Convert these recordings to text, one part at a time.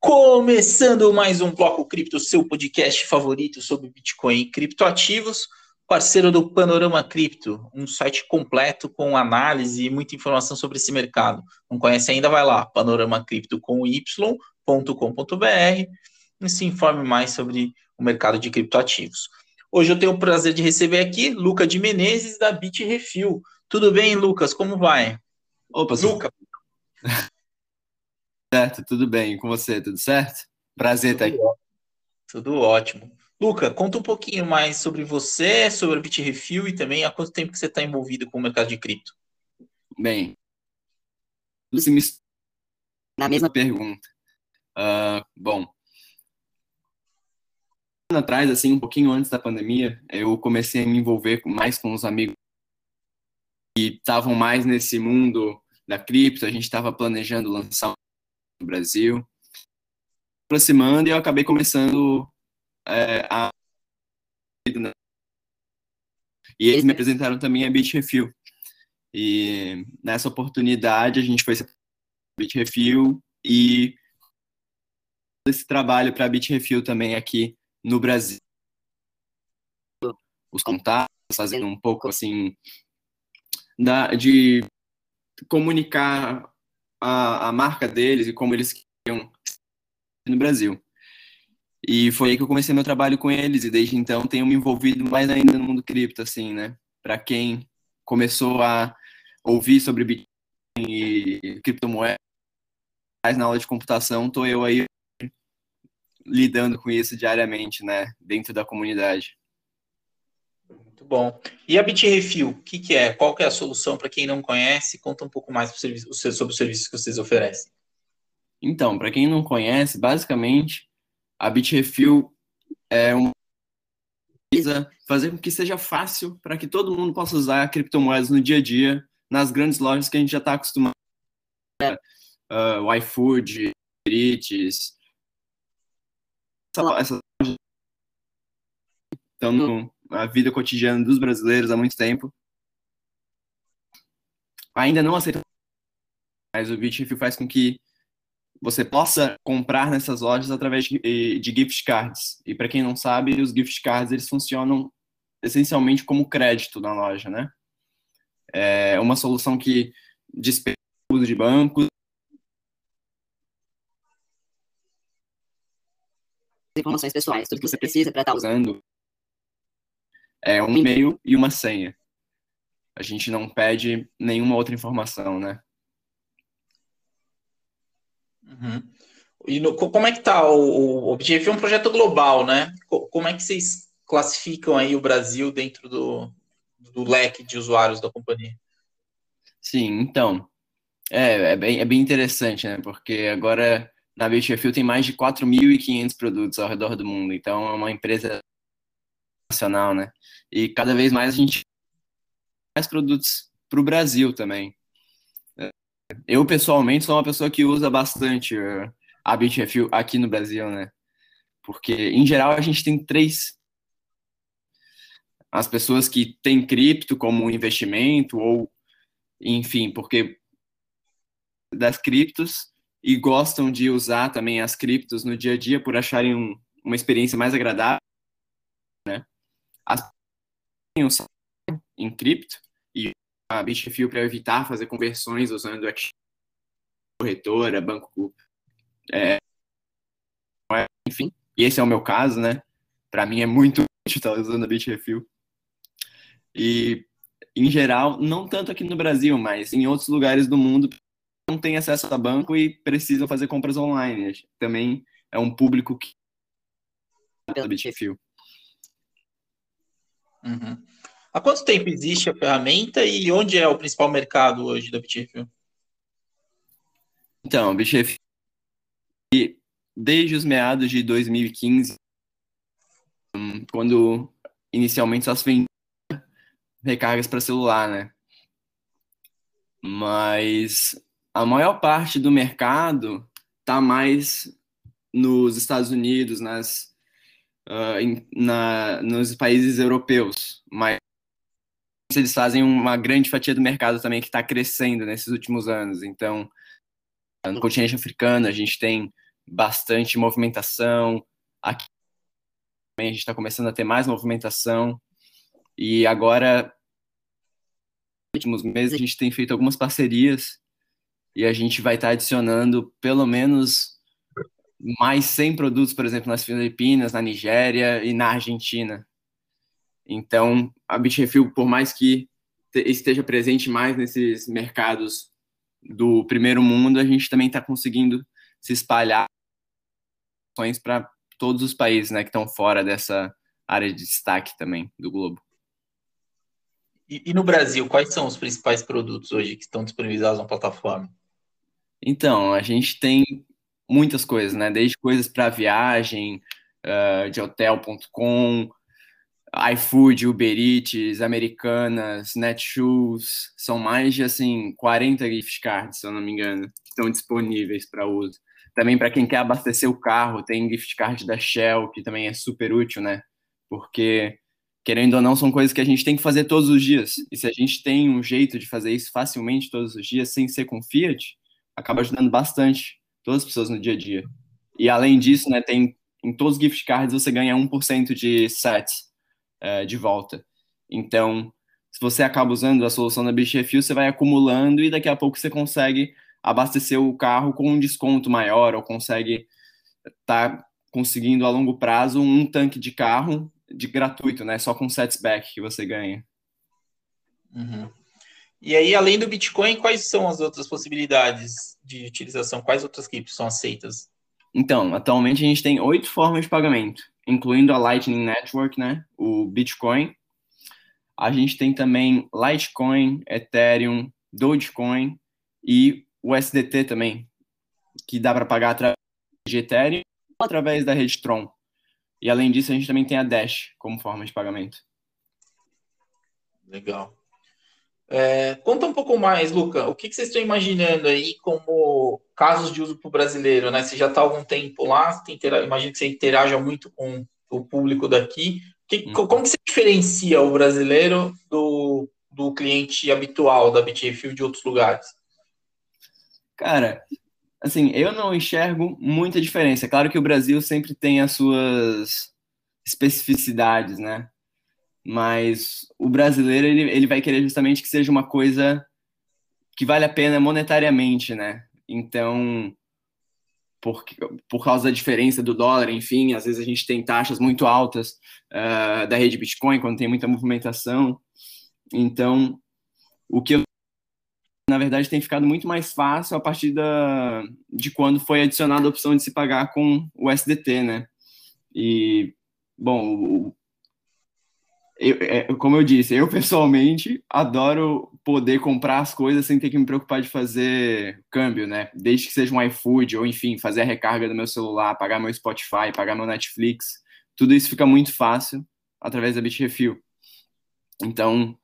Começando mais um Bloco Cripto, seu podcast favorito sobre Bitcoin e criptoativos, parceiro do Panorama Cripto, um site completo com análise e muita informação sobre esse mercado. Não conhece ainda? Vai lá, panoramacripto com y.com.br e se informe mais sobre o mercado de criptoativos. Hoje eu tenho o prazer de receber aqui Luca de Menezes, da Bitrefil. Tudo bem, Lucas? Como vai? Opa, Luca. Certo, tudo bem. com você, tudo certo? Prazer tudo estar aqui. Ótimo. Tudo ótimo. Luca, conta um pouquinho mais sobre você, sobre a Bitrefil e também há quanto tempo que você está envolvido com o mercado de cripto. Bem, você me na mesma pergunta. Uh, bom, atrás, assim, um pouquinho antes da pandemia, eu comecei a me envolver mais com os amigos estavam mais nesse mundo da cripto. A gente estava planejando lançar no Brasil, aproximando e eu acabei começando é, a e eles me apresentaram também a Bitrefill. E nessa oportunidade a gente foi Bitrefill e esse trabalho para a Bitrefill também aqui no Brasil. Os contatos, fazendo um pouco assim da, de comunicar a, a marca deles e como eles queriam no Brasil. E foi aí que eu comecei meu trabalho com eles e desde então tenho me envolvido mais ainda no mundo cripto, assim, né? Para quem começou a ouvir sobre Bitcoin e criptomoedas na aula de computação, tô eu aí lidando com isso diariamente, né, dentro da comunidade. Muito bom. E a BitRefil, o que, que é? Qual que é a solução para quem não conhece? Conta um pouco mais sobre o serviço que vocês oferecem. Então, para quem não conhece, basicamente, a BitRefil é uma fazer com que seja fácil para que todo mundo possa usar criptomoedas no dia a dia, nas grandes lojas que a gente já está acostumado. Uh, o iFood, Eats, essa, essa estão na vida cotidiana dos brasileiros há muito tempo. Ainda não aceita, mas o Bitrefill faz com que você possa comprar nessas lojas através de, de gift cards. E para quem não sabe, os gift cards eles funcionam essencialmente como crédito na loja, né? É uma solução que dispensa o uso de bancos informações pessoais, tudo que você precisa para estar usando é um e-mail e uma senha. A gente não pede nenhuma outra informação, né? Uhum. E no, como é que tá o, o Objetivo? É um projeto global, né? Como é que vocês classificam aí o Brasil dentro do, do leque de usuários da companhia? Sim, então, é, é, bem, é bem interessante, né? Porque agora na Bitrefill tem mais de 4.500 produtos ao redor do mundo, então é uma empresa nacional, né? E cada vez mais a gente mais produtos para o Brasil também. Eu, pessoalmente, sou uma pessoa que usa bastante uh, a Bitrefill aqui no Brasil, né? Porque, em geral, a gente tem três as pessoas que têm cripto como investimento ou enfim, porque das criptos e gostam de usar também as criptos no dia a dia por acharem um, uma experiência mais agradável, né? As em cripto e a Bitrefill para evitar fazer conversões usando corretora, banco, é, enfim. E esse é o meu caso, né? Para mim é muito útil estar usando a Bitrefill. E em geral, não tanto aqui no Brasil, mas em outros lugares do mundo não tem acesso a banco e precisam fazer compras online. Também é um público que pela Bitfio. Uhum. Há quanto tempo existe a ferramenta e onde é o principal mercado hoje da Bitfio? Então, Bitfio desde os meados de 2015, hum, quando inicialmente só se vendia recargas para celular, né? Mas a maior parte do mercado está mais nos Estados Unidos, nas, uh, na, nos países europeus, mas eles fazem uma grande fatia do mercado também que está crescendo nesses últimos anos. Então, no continente africano, a gente tem bastante movimentação. Aqui também a gente está começando a ter mais movimentação. E agora, nos últimos meses, a gente tem feito algumas parcerias e a gente vai estar tá adicionando pelo menos mais 100 produtos, por exemplo, nas Filipinas, na Nigéria e na Argentina. Então, a Bitrefill, por mais que esteja presente mais nesses mercados do primeiro mundo, a gente também está conseguindo se espalhar para todos os países né, que estão fora dessa área de destaque também do globo. E, e, no Brasil, quais são os principais produtos hoje que estão disponibilizados na plataforma? Então, a gente tem muitas coisas, né? Desde coisas para viagem, uh, de hotel.com, iFood, Uber Eats, Americanas, Netshoes, são mais de assim 40 gift cards, se eu não me engano, que estão disponíveis para uso. Também para quem quer abastecer o carro, tem gift card da Shell, que também é super útil, né? Porque querendo ou não, são coisas que a gente tem que fazer todos os dias. E se a gente tem um jeito de fazer isso facilmente todos os dias, sem ser com Fiat, acaba ajudando bastante todas as pessoas no dia a dia. E além disso, né, tem em todos os gift cards você ganha 1% de sets uh, de volta. Então, se você acaba usando a solução da Beach Refill, você vai acumulando e daqui a pouco você consegue abastecer o carro com um desconto maior ou consegue tá conseguindo a longo prazo um tanque de carro de gratuito, né? Só com setback que você ganha. Uhum. E aí, além do Bitcoin, quais são as outras possibilidades de utilização? Quais outras criptos são aceitas? Então, atualmente a gente tem oito formas de pagamento incluindo a Lightning Network, né? O Bitcoin. A gente tem também Litecoin, Ethereum, Dogecoin e o SDT também, que dá para pagar através de Ethereum ou através da rede Tron. E além disso, a gente também tem a Dash como forma de pagamento. Legal. É, conta um pouco mais, Luca. O que, que, vocês estão imaginando aí como casos de uso para o brasileiro? Né? Você já está há algum tempo lá, imagino que você interaja muito com o público daqui. Que, hum. Como que você diferencia o brasileiro do, do cliente habitual da BTFIL de outros lugares? Cara, assim, eu não enxergo muita diferença. Claro que o Brasil sempre tem as suas especificidades, né? Mas o brasileiro ele, ele vai querer justamente que seja uma coisa que vale a pena monetariamente, né? Então, por, por causa da diferença do dólar, enfim, às vezes a gente tem taxas muito altas uh, da rede Bitcoin quando tem muita movimentação. Então, o que eu, na verdade tem ficado muito mais fácil a partir da, de quando foi adicionada a opção de se pagar com o SDT, né? E, bom, eu, é, como eu disse, eu pessoalmente adoro poder comprar as coisas sem ter que me preocupar de fazer câmbio, né? Desde que seja um iFood ou, enfim, fazer a recarga do meu celular, pagar meu Spotify, pagar meu Netflix, tudo isso fica muito fácil através da Bitrefill. Então,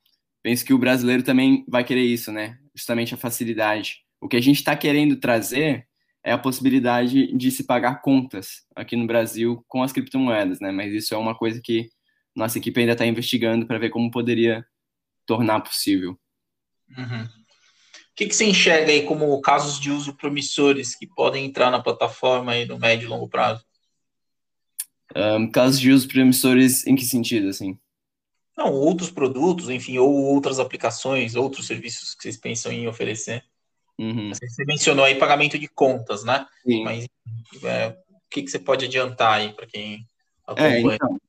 penso que o brasileiro também vai querer isso, né? Justamente a facilidade. O que a gente está querendo trazer é a possibilidade de se pagar contas aqui no Brasil com as criptomoedas, né? Mas isso é uma coisa que nossa equipe ainda está investigando para ver como poderia tornar possível. Uhum. O que, que você enxerga aí como casos de uso promissores que podem entrar na plataforma aí no médio e longo prazo? Um, casos de uso promissores em que sentido, assim? Não, outros produtos, enfim, ou outras aplicações, outros serviços que vocês pensam em oferecer. Uhum. Você mencionou aí pagamento de contas, né? Sim. Mas é, o que, que você pode adiantar aí para quem é, acompanha? É, então,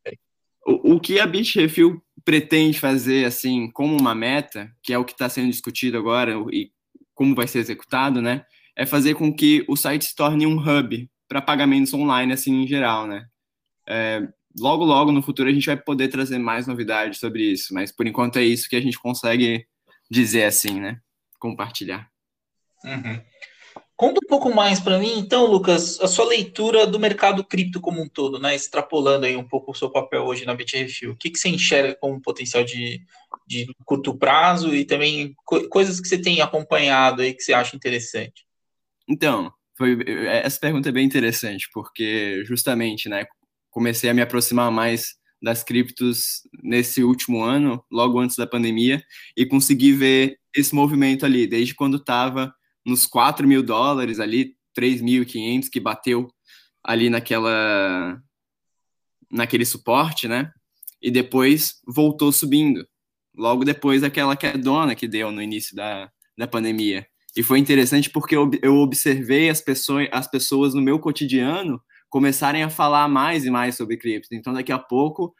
o, que a Bitrefill pretende fazer, assim, como uma meta, que é o que está sendo discutido agora e como vai ser executado, né, é fazer com que o site se torne um hub para pagamentos online, assim, em geral, né. É, logo, logo, no futuro, a gente vai poder trazer mais novidades sobre isso, mas por enquanto é isso que a gente consegue dizer, assim, né, compartilhar. Uhum. Conta um pouco mais para mim, então, Lucas, a sua leitura do mercado cripto como um todo, né? Extrapolando aí um pouco o seu papel hoje na BTRFIL. O que, que você enxerga como potencial de, de curto prazo e também co coisas que você tem acompanhado aí que você acha interessante? Então, foi, essa pergunta é bem interessante, porque justamente, né, comecei a me aproximar mais das criptos nesse último ano, logo antes da pandemia, e consegui ver esse movimento ali, desde quando estava nos 4 mil dólares ali, 3.500 que bateu ali naquela naquele suporte, né? E depois voltou subindo. Logo depois daquela quedona que deu no início da, da pandemia. E foi interessante porque eu, eu observei as pessoas, as pessoas no meu cotidiano começarem a falar mais e mais sobre cripto. Então, daqui a pouco,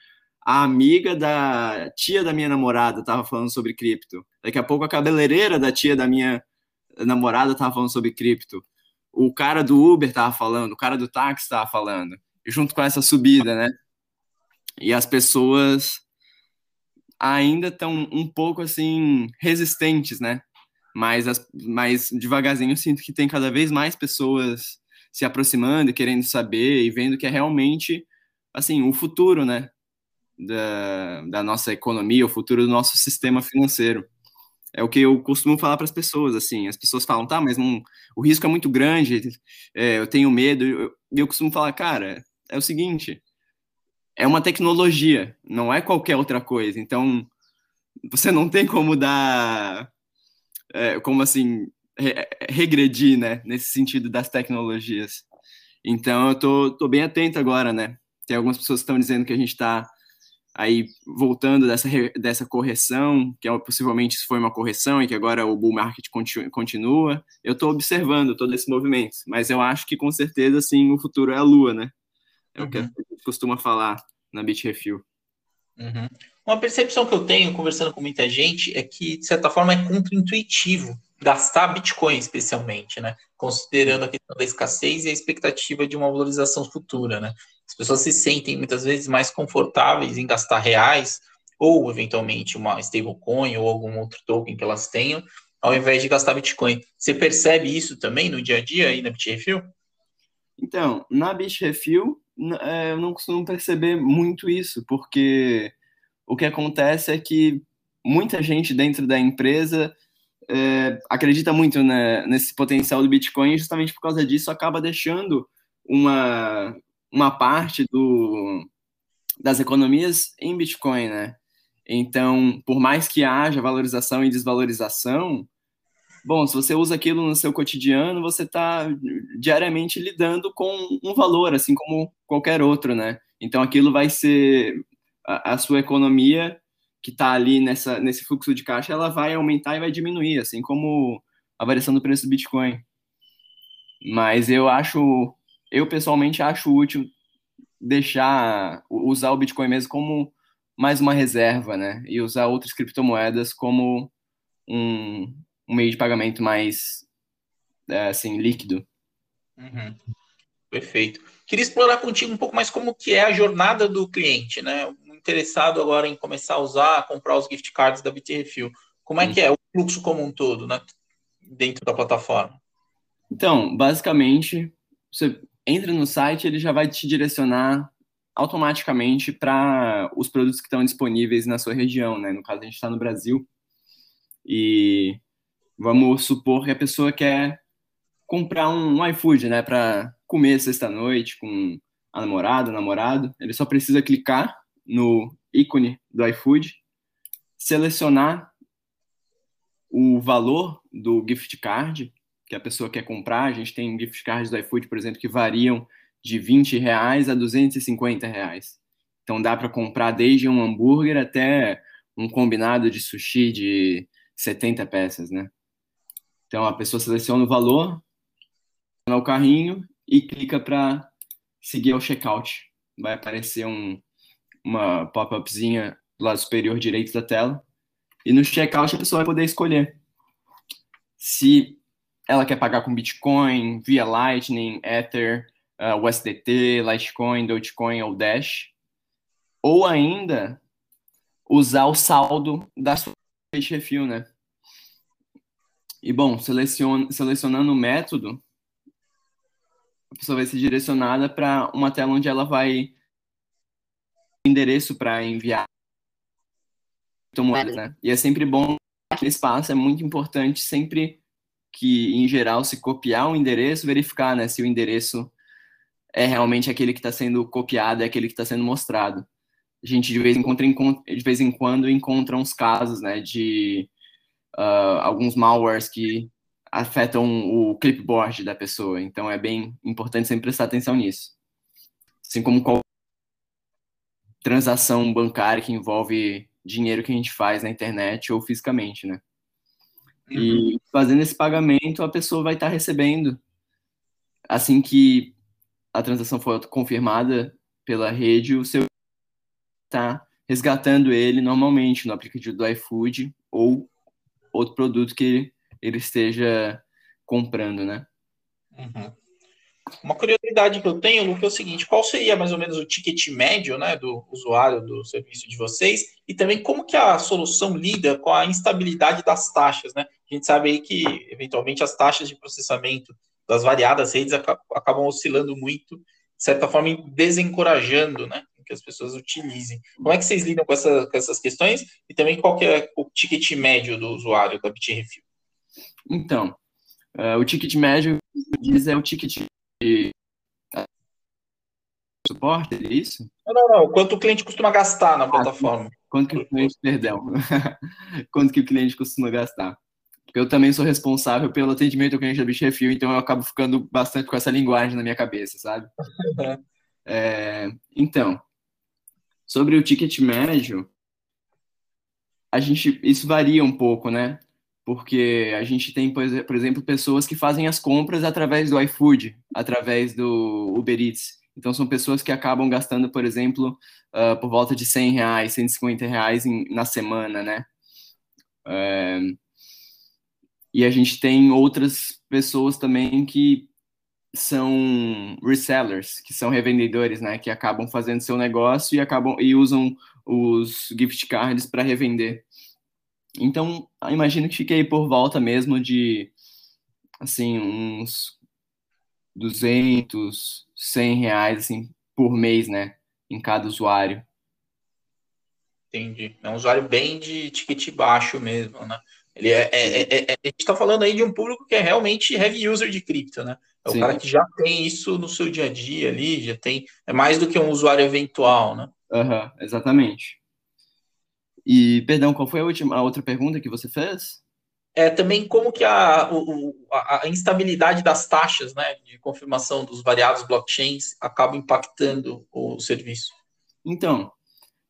a amiga da tia da minha namorada estava falando sobre cripto. Daqui a pouco, a cabeleireira da tia da minha namorada estava falando sobre cripto. O cara do Uber estava falando, o cara do táxi estava falando. Junto com essa subida, né? E as pessoas ainda estão um pouco assim resistentes, né? Mas, as, mas devagarzinho eu sinto que tem cada vez mais pessoas se aproximando e querendo saber e vendo que é realmente assim o futuro, né? Da, da nossa economia, o futuro do nosso sistema financeiro. É o que eu costumo falar para as pessoas, assim. As pessoas falam, tá, mas o risco é muito grande, é, eu tenho medo. E eu, eu costumo falar, cara, é o seguinte: é uma tecnologia, não é qualquer outra coisa. Então, você não tem como dar, é, como assim, re regredir, né, nesse sentido das tecnologias. Então, eu tô, tô bem atento agora, né? Tem algumas pessoas que estão dizendo que a gente está aí voltando dessa, dessa correção, que é, possivelmente foi uma correção e que agora o bull market continua. Eu estou observando todo esse movimento, mas eu acho que com certeza, sim, o futuro é a lua, né? É uhum. o que a uhum. gente costuma falar na Bitrefill. Uhum. Uma percepção que eu tenho conversando com muita gente é que, de certa forma, é contraintuitivo gastar Bitcoin, especialmente, né? Considerando a questão da escassez e a expectativa de uma valorização futura, né? As pessoas se sentem muitas vezes mais confortáveis em gastar reais ou, eventualmente, uma stablecoin ou algum outro token que elas tenham, ao invés de gastar Bitcoin. Você percebe isso também no dia a dia aí na Bitrefill? Então, na Bitrefill, é, eu não costumo perceber muito isso, porque o que acontece é que muita gente dentro da empresa é, acredita muito né, nesse potencial do Bitcoin e justamente por causa disso acaba deixando uma, uma parte do, das economias em Bitcoin, né? Então, por mais que haja valorização e desvalorização, Bom, se você usa aquilo no seu cotidiano, você está diariamente lidando com um valor, assim como qualquer outro, né? Então aquilo vai ser a, a sua economia que está ali nessa, nesse fluxo de caixa, ela vai aumentar e vai diminuir, assim como a variação do preço do Bitcoin. Mas eu acho, eu pessoalmente acho útil deixar, usar o Bitcoin mesmo como mais uma reserva, né? E usar outras criptomoedas como um, um meio de pagamento mais é, assim líquido. Uhum. Perfeito. Queria explorar contigo um pouco mais como que é a jornada do cliente, né? Interessado agora em começar a usar, comprar os gift cards da Bitrefill. Como é que é o fluxo como um todo, né? Dentro da plataforma. Então, basicamente, você entra no site, ele já vai te direcionar automaticamente para os produtos que estão disponíveis na sua região, né? No caso, a gente está no Brasil e Vamos supor que a pessoa quer comprar um, um iFood, né, para comer sexta-noite com a namorada, o namorado. Ele só precisa clicar no ícone do iFood, selecionar o valor do gift card que a pessoa quer comprar. A gente tem gift cards do iFood, por exemplo, que variam de 20 reais a 250 reais. Então dá para comprar desde um hambúrguer até um combinado de sushi de 70 peças, né? Então a pessoa seleciona o valor, no carrinho e clica para seguir ao checkout. Vai aparecer um, uma pop-upzinha do lado superior direito da tela. E no checkout a pessoa vai poder escolher se ela quer pagar com Bitcoin, via Lightning, Ether, uh, USDT, Litecoin, Dogecoin ou Dash. Ou ainda usar o saldo da sua refil, né? E, bom, seleciona, selecionando o método, a pessoa vai ser direcionada para uma tela onde ela vai endereço para enviar moedas, né? E é sempre bom aquele espaço, é muito importante sempre que, em geral, se copiar o endereço, verificar, né, se o endereço é realmente aquele que está sendo copiado, é aquele que está sendo mostrado. a gente de vez em quando, de vez em quando encontra uns casos, né, de uh, alguns malwares que afetam o clipboard da pessoa. Então é bem importante sempre prestar atenção nisso. Assim como qualquer transação bancária que envolve dinheiro que a gente faz na internet ou fisicamente, né? Uhum. E fazendo esse pagamento, a pessoa vai estar recebendo assim que a transação for confirmada pela rede, o seu está resgatando ele normalmente no aplicativo do iFood ou outro produto que ele esteja comprando, né? Uhum. Uma curiosidade que eu tenho, Luke, é o seguinte: qual seria mais ou menos o ticket médio né, do usuário do serviço de vocês? E também como que a solução lida com a instabilidade das taxas, né? A gente sabe aí que, eventualmente, as taxas de processamento das variadas redes acabam oscilando muito, de certa forma, desencorajando, né? Que as pessoas utilizem. Como é que vocês lidam com, essa, com essas questões? E também qual que é o ticket médio do usuário da BitRefil? Então, uh, o ticket médio diz é o ticket de suporte, é isso? Não, não, não. Quanto o cliente costuma gastar na ah, plataforma? Quanto que o cliente, perdão, quanto que o cliente costuma gastar? Eu também sou responsável pelo atendimento ao cliente da Bitrefil, então eu acabo ficando bastante com essa linguagem na minha cabeça, sabe? é, então, sobre o ticket médio, a gente, isso varia um pouco, né? porque a gente tem, por exemplo, pessoas que fazem as compras através do iFood, através do Uber Eats. Então, são pessoas que acabam gastando, por exemplo, uh, por volta de 100 reais, 150 reais em, na semana, né? É, e a gente tem outras pessoas também que são resellers, que são revendedores, né? Que acabam fazendo seu negócio e acabam e usam os gift cards para revender. Então, imagino que fiquei por volta mesmo de, assim, uns 200, 100 reais, assim, por mês, né? Em cada usuário. Entendi. É um usuário bem de ticket baixo mesmo, né? Ele é, é, é, é a gente está falando aí de um público que é realmente heavy user de cripto, né? É Sim. o cara que já tem isso no seu dia a dia ali, já tem. É mais do que um usuário eventual, né? Uhum, exatamente. E, perdão, qual foi a, última, a outra pergunta que você fez? É também como que a, a, a instabilidade das taxas né, de confirmação dos variados blockchains acaba impactando o serviço. Então,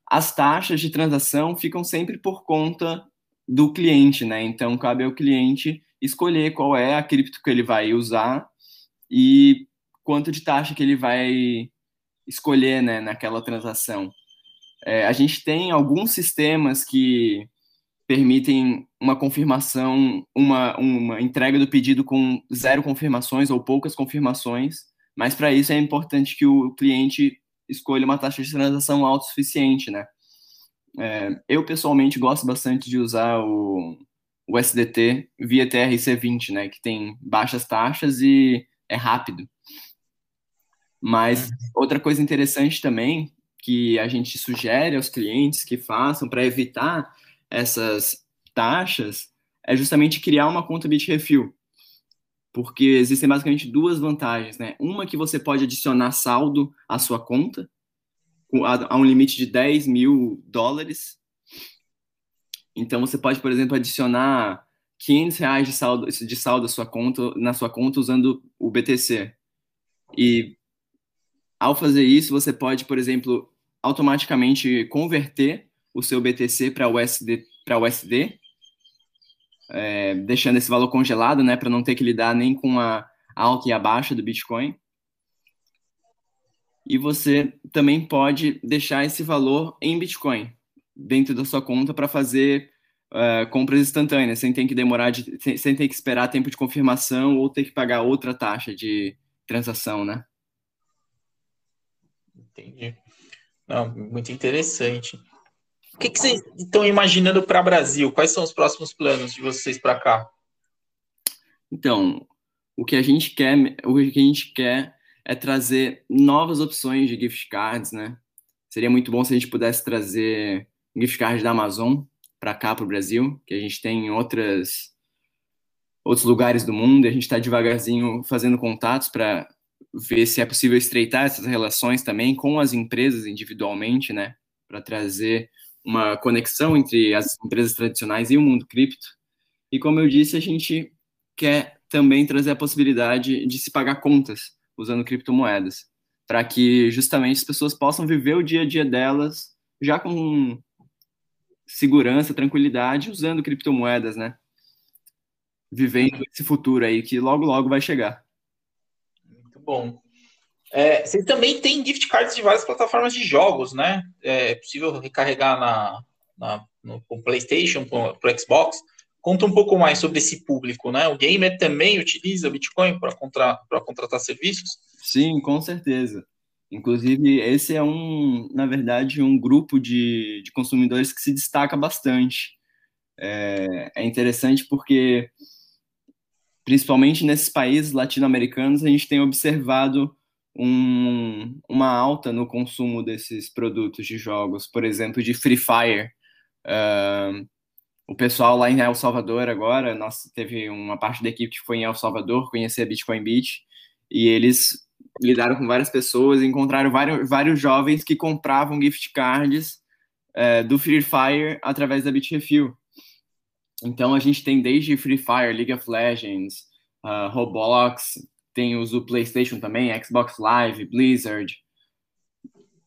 as taxas de transação ficam sempre por conta do cliente, né? Então, cabe ao cliente escolher qual é a cripto que ele vai usar e quanto de taxa que ele vai escolher né, naquela transação. É, a gente tem alguns sistemas que permitem uma confirmação, uma, uma entrega do pedido com zero confirmações ou poucas confirmações, mas para isso é importante que o cliente escolha uma taxa de transação autossuficiente, né? É, eu, pessoalmente, gosto bastante de usar o, o SDT via TRC20, né? Que tem baixas taxas e é rápido. Mas uhum. outra coisa interessante também que a gente sugere aos clientes que façam para evitar essas taxas é justamente criar uma conta Bitrefill. Porque existem basicamente duas vantagens, né? Uma que você pode adicionar saldo à sua conta, a um limite de 10 mil dólares. Então você pode, por exemplo, adicionar 500 reais de saldo, de saldo sua conta, na sua conta usando o BTC. E ao fazer isso, você pode, por exemplo, automaticamente converter o seu BTC para USD, para USD é, deixando esse valor congelado, né, para não ter que lidar nem com a alta e a baixa do Bitcoin. E você também pode deixar esse valor em Bitcoin dentro da sua conta para fazer uh, compras instantâneas, sem ter que demorar, de, sem, sem ter que esperar tempo de confirmação ou ter que pagar outra taxa de transação, né? Entendi. Não, muito interessante. O que, que vocês estão imaginando para o Brasil? Quais são os próximos planos de vocês para cá? Então, o que a gente quer, o que a gente quer é trazer novas opções de gift cards, né? Seria muito bom se a gente pudesse trazer gift card da Amazon para cá, para o Brasil, que a gente tem em outras outros lugares do mundo. E a gente está devagarzinho fazendo contatos para ver se é possível estreitar essas relações também com as empresas individualmente, né? para trazer uma conexão entre as empresas tradicionais e o mundo cripto. E como eu disse, a gente quer também trazer a possibilidade de se pagar contas usando criptomoedas, para que justamente as pessoas possam viver o dia a dia delas já com segurança, tranquilidade, usando criptomoedas, né? Vivendo esse futuro aí que logo, logo vai chegar. Muito bom. É, vocês também têm gift cards de várias plataformas de jogos, né? É possível recarregar na, na no, PlayStation, para o Xbox. Conta um pouco mais sobre esse público, né? O gamer também utiliza Bitcoin para contra, contratar serviços? Sim, com certeza. Inclusive, esse é um, na verdade, um grupo de, de consumidores que se destaca bastante. É, é interessante porque, principalmente nesses países latino-americanos, a gente tem observado um, uma alta no consumo desses produtos de jogos, por exemplo, de Free Fire. Uh, o pessoal lá em El Salvador agora, nós teve uma parte da equipe que foi em El Salvador conhecer a Bitcoin Beach e eles lidaram com várias pessoas encontraram vários, vários jovens que compravam gift cards é, do Free Fire através da Bitrefill. Então a gente tem desde Free Fire, League of Legends, uh, Roblox, tem os do PlayStation também, Xbox Live, Blizzard,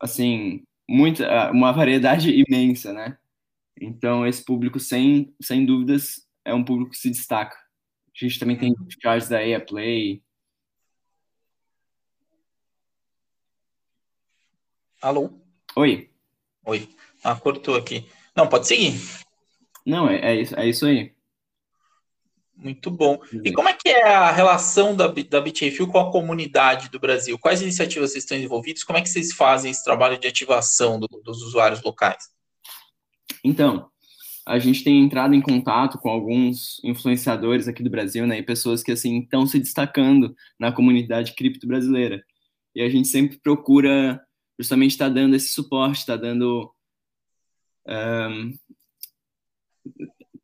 assim, muita, uma variedade imensa, né? Então, esse público, sem, sem dúvidas, é um público que se destaca. A gente também tem cards da EA Play. Alô? Oi. Oi. Ah, cortou aqui. Não, pode seguir. Não, é, é, isso, é isso aí. Muito bom. E como é que é a relação da, da BitRefil com a comunidade do Brasil? Quais iniciativas vocês estão envolvidos? Como é que vocês fazem esse trabalho de ativação do, dos usuários locais? Então, a gente tem entrado em contato com alguns influenciadores aqui do Brasil, né, e pessoas que assim estão se destacando na comunidade cripto brasileira. E a gente sempre procura justamente estar tá dando esse suporte, está dando um,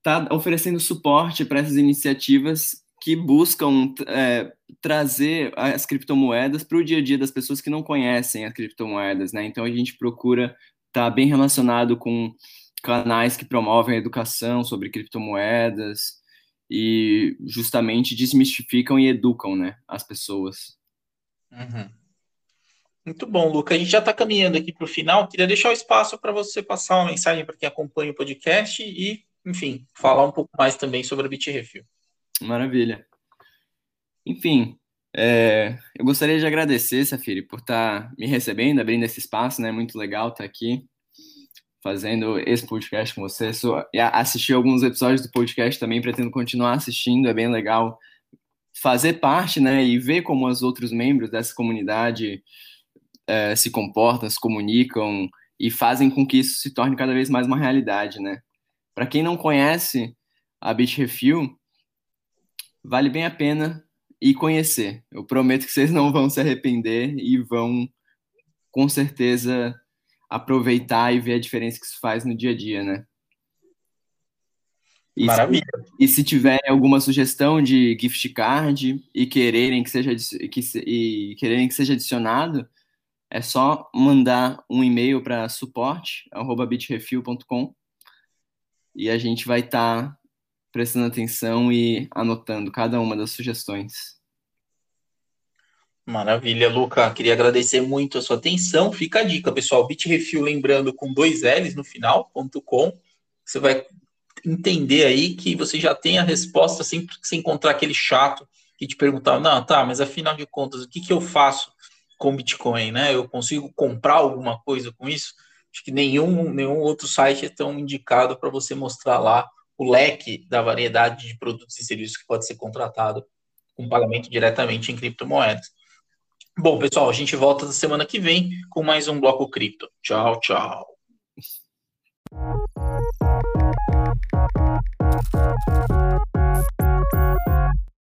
tá oferecendo suporte para essas iniciativas que buscam é, trazer as criptomoedas para o dia a dia das pessoas que não conhecem as criptomoedas, né? Então a gente procura estar tá bem relacionado com canais que promovem a educação sobre criptomoedas e justamente desmistificam e educam, né, as pessoas. Uhum. Muito bom, Luca. A gente já está caminhando aqui para o final. Queria deixar o espaço para você passar uma mensagem para quem acompanha o podcast e, enfim, falar um pouco mais também sobre a Bitrefil. Maravilha. Enfim, é, eu gostaria de agradecer, Safiri, por estar tá me recebendo, abrindo esse espaço, né? Muito legal estar tá aqui fazendo esse podcast com você. Sou, assisti alguns episódios do podcast também, pretendo continuar assistindo, é bem legal fazer parte, né, e ver como os outros membros dessa comunidade é, se comportam, se comunicam e fazem com que isso se torne cada vez mais uma realidade, né. Para quem não conhece a Bitrefill, vale bem a pena ir conhecer. Eu prometo que vocês não vão se arrepender e vão, com certeza, aproveitar e ver a diferença que isso faz no dia a dia, né? E Maravilha. Se, e se tiver alguma sugestão de gift card e quererem que seja que, e quererem que seja adicionado, é só mandar um e-mail para suporte@bitrefill.com e a gente vai estar tá prestando atenção e anotando cada uma das sugestões. Maravilha, Luca. Queria agradecer muito a sua atenção. Fica a dica, pessoal. Bitrefil, lembrando, com dois L's no final, ponto .com. Você vai entender aí que você já tem a resposta sempre que você encontrar aquele chato que te perguntar, não, tá, mas afinal de contas, o que, que eu faço com Bitcoin, né? Eu consigo comprar alguma coisa com isso? Acho que nenhum, nenhum outro site é tão indicado para você mostrar lá o leque da variedade de produtos e serviços que pode ser contratado com pagamento diretamente em criptomoedas. Bom, pessoal, a gente volta na semana que vem com mais um Bloco Cripto. Tchau, tchau.